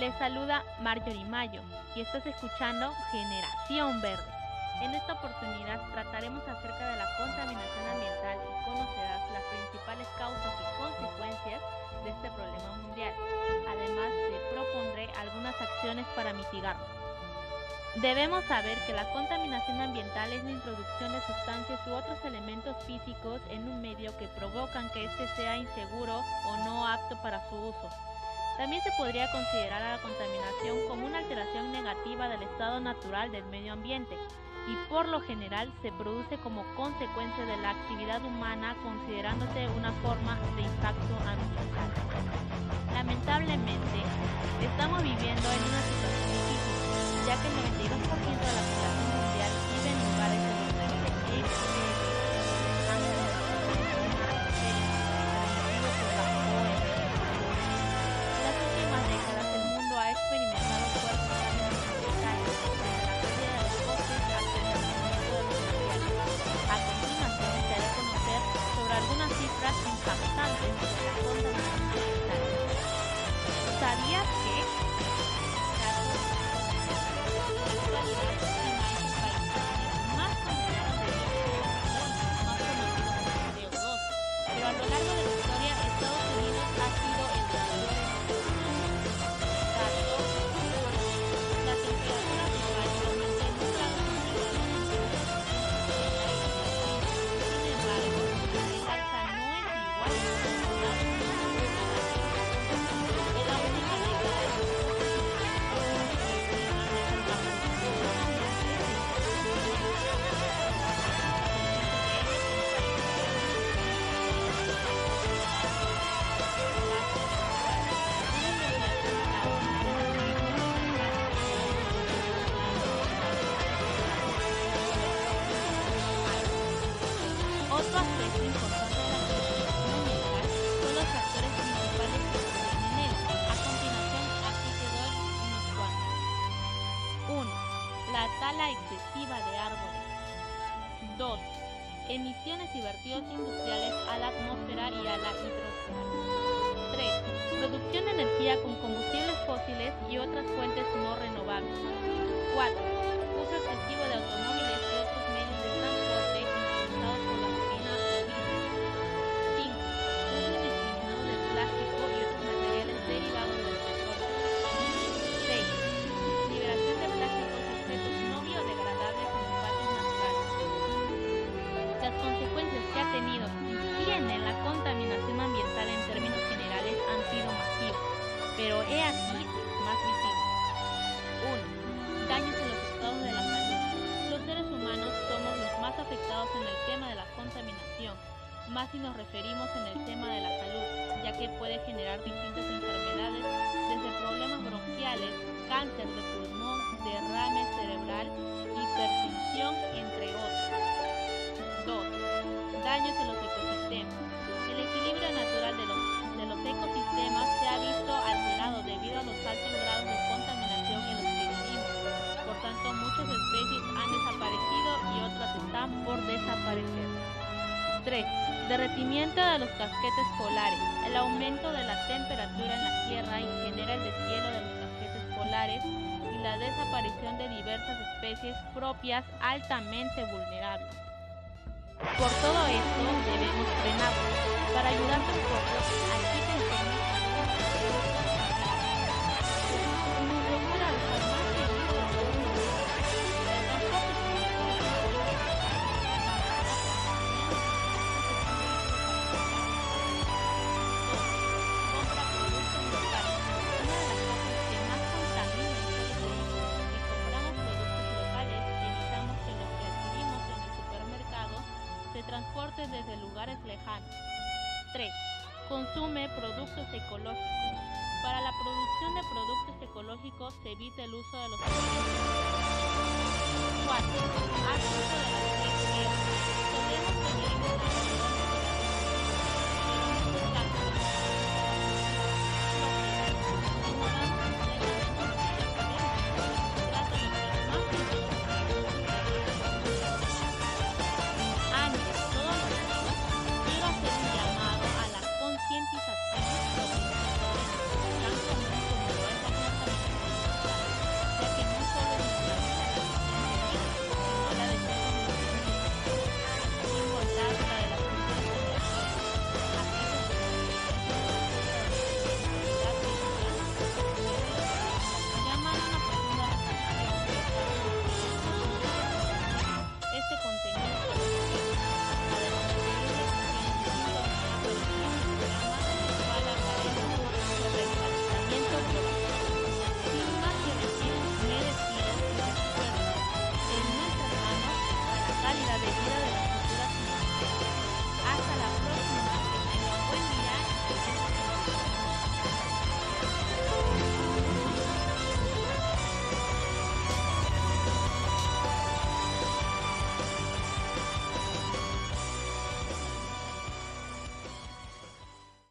Les saluda Marjorie Mayo y estás escuchando Generación Verde. En esta oportunidad trataremos acerca de la contaminación ambiental y conocerás las principales causas y consecuencias de este problema mundial. Además, te propondré algunas acciones para mitigarlo. Debemos saber que la contaminación ambiental es la introducción de sustancias u otros elementos físicos en un medio que provocan que éste sea inseguro o no apto para su uso. También se podría considerar a la contaminación como una alteración negativa del estado natural del medio ambiente y por lo general se produce como consecuencia de la actividad humana considerándose una forma de impacto ambiental. Lamentablemente, estamos viviendo en una situación difícil, ya que el 92% de la población Otro aspecto de la contaminación ambiental son los factores principales que influyen en. A continuación, aquí te doy unos cuantos. 1. La tala excesiva de árboles. 2. Emisiones y vertidos industriales a la atmósfera y a la hidrosfera. 3. Producción de energía con combustibles fósiles y otras fuentes no renovables. 4. Uso excesivo de automóviles y otros medios de transporte y tiene la contaminación ambiental en términos generales han sido masivas, pero he aquí más visibles. 1. Daños en los estados de la salud. Los seres humanos somos los más afectados en el tema de la contaminación, más si nos referimos en el tema de la salud, ya que puede generar distintas enfermedades, desde problemas bronquiales, cáncer de 3. Derretimiento de los casquetes polares. El aumento de la temperatura en la Tierra y genera el deshielo de los casquetes polares y la desaparición de diversas especies propias altamente vulnerables. Por todo esto debemos frenarlo. Para ayudarte un poco, aquí te enseño usar transporte desde lugares lejanos. 3. Consume productos ecológicos. Para la producción de productos ecológicos se evita el uso de los 4. Haz uso de aventuras